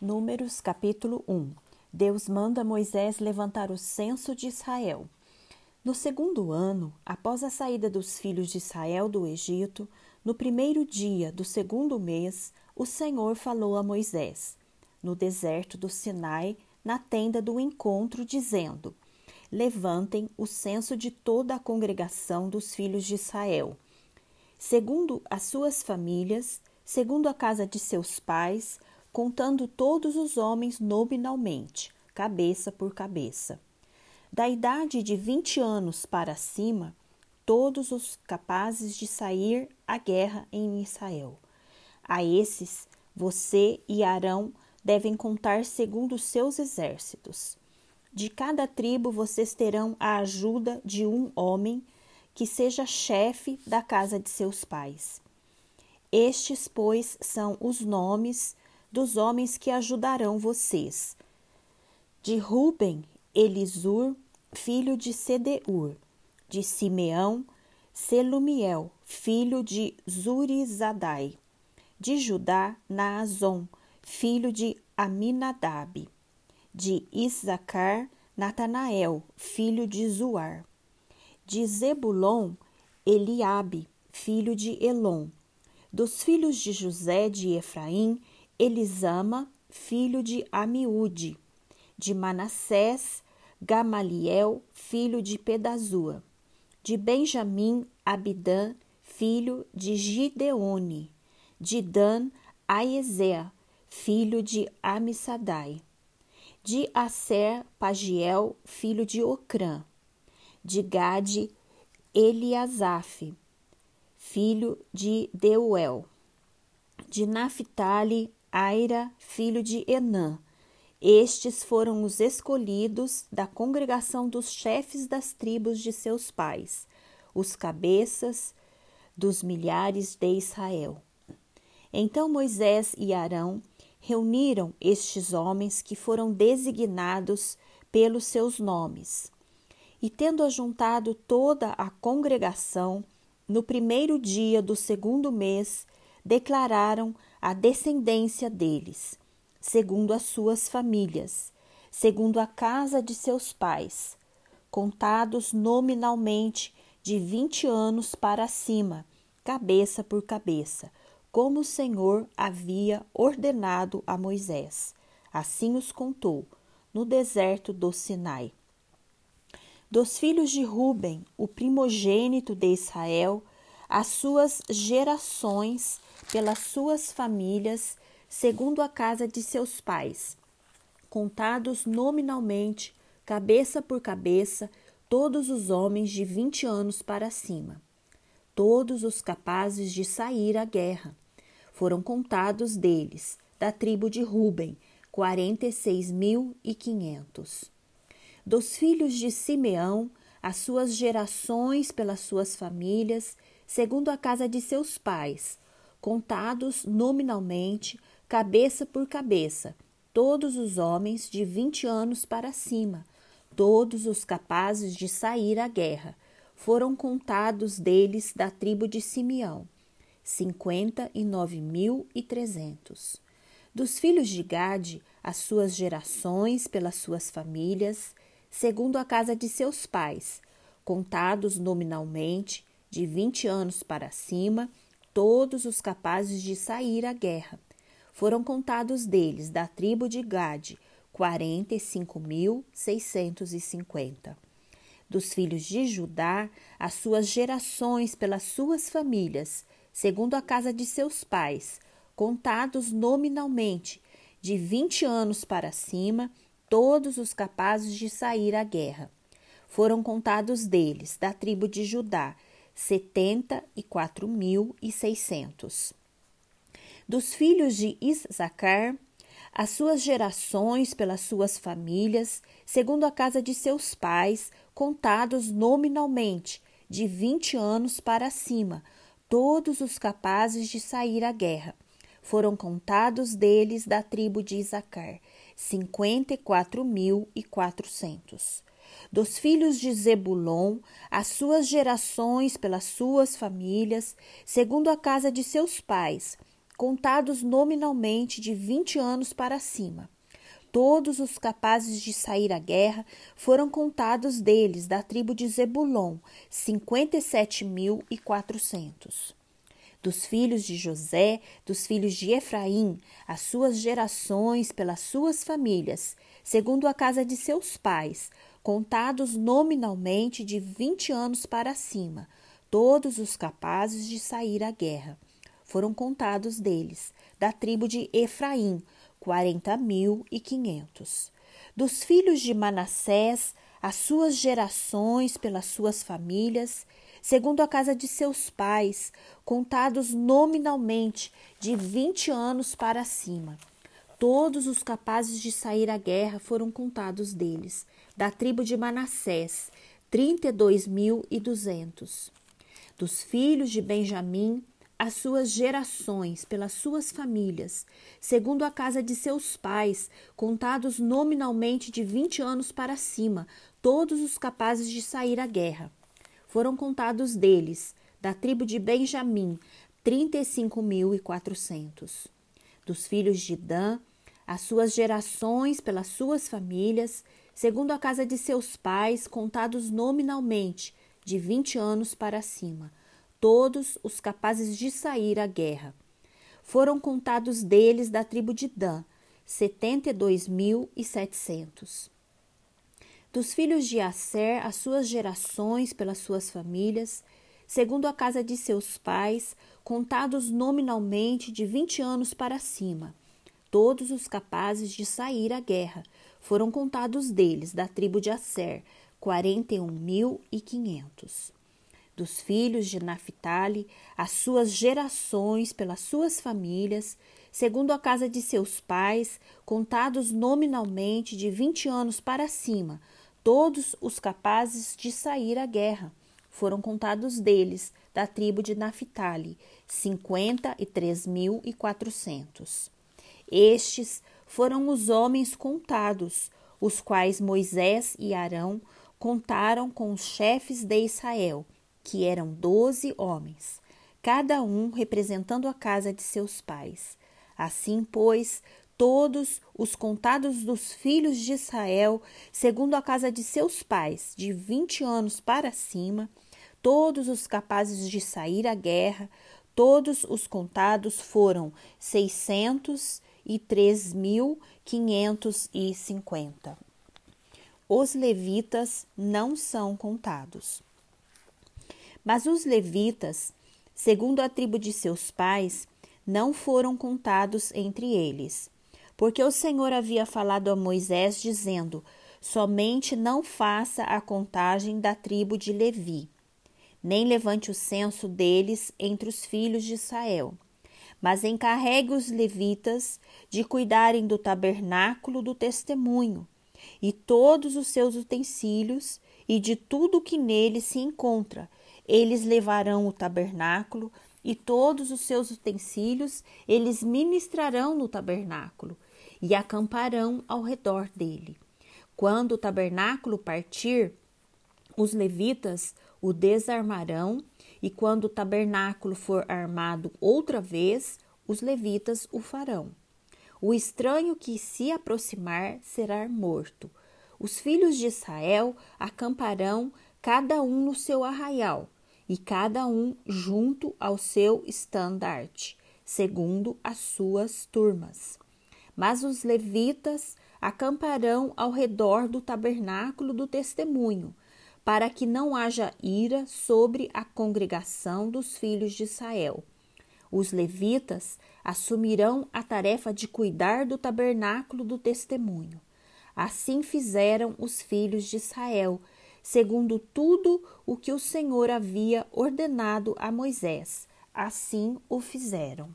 Números capítulo 1 Deus manda Moisés levantar o censo de Israel. No segundo ano, após a saída dos filhos de Israel do Egito, no primeiro dia do segundo mês, o Senhor falou a Moisés, no deserto do Sinai, na tenda do encontro, dizendo: Levantem o censo de toda a congregação dos filhos de Israel, segundo as suas famílias, segundo a casa de seus pais, contando todos os homens nominalmente, cabeça por cabeça. Da idade de vinte anos para cima, todos os capazes de sair à guerra em Israel. A esses, você e Arão devem contar segundo os seus exércitos. De cada tribo vocês terão a ajuda de um homem que seja chefe da casa de seus pais. Estes, pois, são os nomes dos homens que ajudarão vocês. De Ruben, Elisur, filho de Sedeur, de Simeão, Selumiel, filho de Zurizadai, de Judá, Naazon, filho de Aminadab, de Isacar, Natanael, filho de Zuar, de Zebulon, Eliabe, filho de Elon, dos filhos de José de Efraim, Elisama, filho de Amiúde, de Manassés, Gamaliel, filho de Pedazua, de Benjamim, Abidã, filho de Gideone, de Dan, Aezea, filho de Amissadai, de Aser, Pagiel, filho de Ocrã, de Gade, Eliasaf, filho de Deuel, de Naphtali, Aira, filho de Enã. Estes foram os escolhidos da congregação dos chefes das tribos de seus pais, os cabeças dos milhares de Israel. Então Moisés e Arão reuniram estes homens que foram designados pelos seus nomes. E tendo ajuntado toda a congregação, no primeiro dia do segundo mês, declararam a descendência deles, segundo as suas famílias, segundo a casa de seus pais, contados nominalmente de vinte anos para cima, cabeça por cabeça, como o Senhor havia ordenado a Moisés. Assim os contou, no deserto do Sinai. Dos filhos de Ruben, o primogênito de Israel, as suas gerações pelas suas famílias, segundo a casa de seus pais, contados nominalmente, cabeça por cabeça, todos os homens de vinte anos para cima, todos os capazes de sair à guerra. Foram contados deles, da tribo de Ruben, quarenta e seis mil e quinhentos. Dos filhos de Simeão, as suas gerações pelas suas famílias, segundo a casa de seus pais, contados nominalmente, cabeça por cabeça, todos os homens de vinte anos para cima, todos os capazes de sair à guerra, foram contados deles da tribo de Simeão, cinquenta e nove mil e trezentos. Dos filhos de Gade, as suas gerações pelas suas famílias, segundo a casa de seus pais, contados nominalmente, de vinte anos para cima, todos os capazes de sair à guerra. Foram contados deles, da tribo de Gade, quarenta e cinco mil seiscentos e cinquenta. Dos filhos de Judá, as suas gerações pelas suas famílias, segundo a casa de seus pais, contados nominalmente, de vinte anos para cima, todos os capazes de sair à guerra. Foram contados deles, da tribo de Judá, 74.600. Dos filhos de Isacar, as suas gerações pelas suas famílias, segundo a casa de seus pais, contados nominalmente, de 20 anos para cima, todos os capazes de sair à guerra. Foram contados deles da tribo de Isacar, 54.400 dos filhos de Zebulon, as suas gerações pelas suas famílias, segundo a casa de seus pais, contados nominalmente de vinte anos para cima. Todos os capazes de sair à guerra foram contados deles, da tribo de Zebulon, cinquenta e sete mil e quatrocentos. Dos filhos de José, dos filhos de Efraim, as suas gerações pelas suas famílias, segundo a casa de seus pais, contados nominalmente de vinte anos para cima, todos os capazes de sair à guerra. Foram contados deles, da tribo de Efraim, quarenta mil e quinhentos. Dos filhos de Manassés, as suas gerações pelas suas famílias, segundo a casa de seus pais, contados nominalmente de vinte anos para cima. Todos os capazes de sair à guerra foram contados deles, da tribo de Manassés, trinta e dois mil e duzentos. Dos filhos de Benjamim, as suas gerações, pelas suas famílias, segundo a casa de seus pais, contados nominalmente de vinte anos para cima, todos os capazes de sair à guerra. Foram contados deles, da tribo de Benjamim, trinta e cinco mil e quatrocentos. Dos filhos de Dan, as suas gerações pelas suas famílias, segundo a casa de seus pais, contados nominalmente, de vinte anos para cima, todos os capazes de sair à guerra. Foram contados deles da tribo de Dan, setenta e dois mil e setecentos. Dos filhos de Asser, as suas gerações pelas suas famílias, segundo a casa de seus pais, contados nominalmente de vinte anos para cima, todos os capazes de sair à guerra, foram contados deles, da tribo de Asser, quarenta e um mil e quinhentos. Dos filhos de Naphtali, as suas gerações pelas suas famílias, segundo a casa de seus pais, contados nominalmente de vinte anos para cima, todos os capazes de sair à guerra. Foram contados deles, da tribo de Naphtali, cinquenta e três mil e quatrocentos. Estes foram os homens contados, os quais Moisés e Arão contaram com os chefes de Israel, que eram doze homens, cada um representando a casa de seus pais. Assim, pois, todos os contados dos filhos de Israel, segundo a casa de seus pais, de vinte anos para cima, todos os capazes de sair à guerra, todos os contados foram seiscentos e três mil quinhentos e cinquenta. Os levitas não são contados. Mas os levitas, segundo a tribo de seus pais, não foram contados entre eles, porque o Senhor havia falado a Moisés, dizendo: Somente não faça a contagem da tribo de Levi, nem levante o censo deles entre os filhos de Israel mas encarregue os levitas de cuidarem do tabernáculo do testemunho e todos os seus utensílios e de tudo o que nele se encontra. Eles levarão o tabernáculo e todos os seus utensílios, eles ministrarão no tabernáculo e acamparão ao redor dele. Quando o tabernáculo partir, os levitas o desarmarão e quando o tabernáculo for armado outra vez, os levitas o farão. O estranho que se aproximar será morto. Os filhos de Israel acamparão cada um no seu arraial, e cada um junto ao seu estandarte, segundo as suas turmas. Mas os levitas acamparão ao redor do tabernáculo do testemunho, para que não haja ira sobre a congregação dos filhos de Israel. Os levitas assumirão a tarefa de cuidar do tabernáculo do testemunho. Assim fizeram os filhos de Israel, segundo tudo o que o Senhor havia ordenado a Moisés. Assim o fizeram.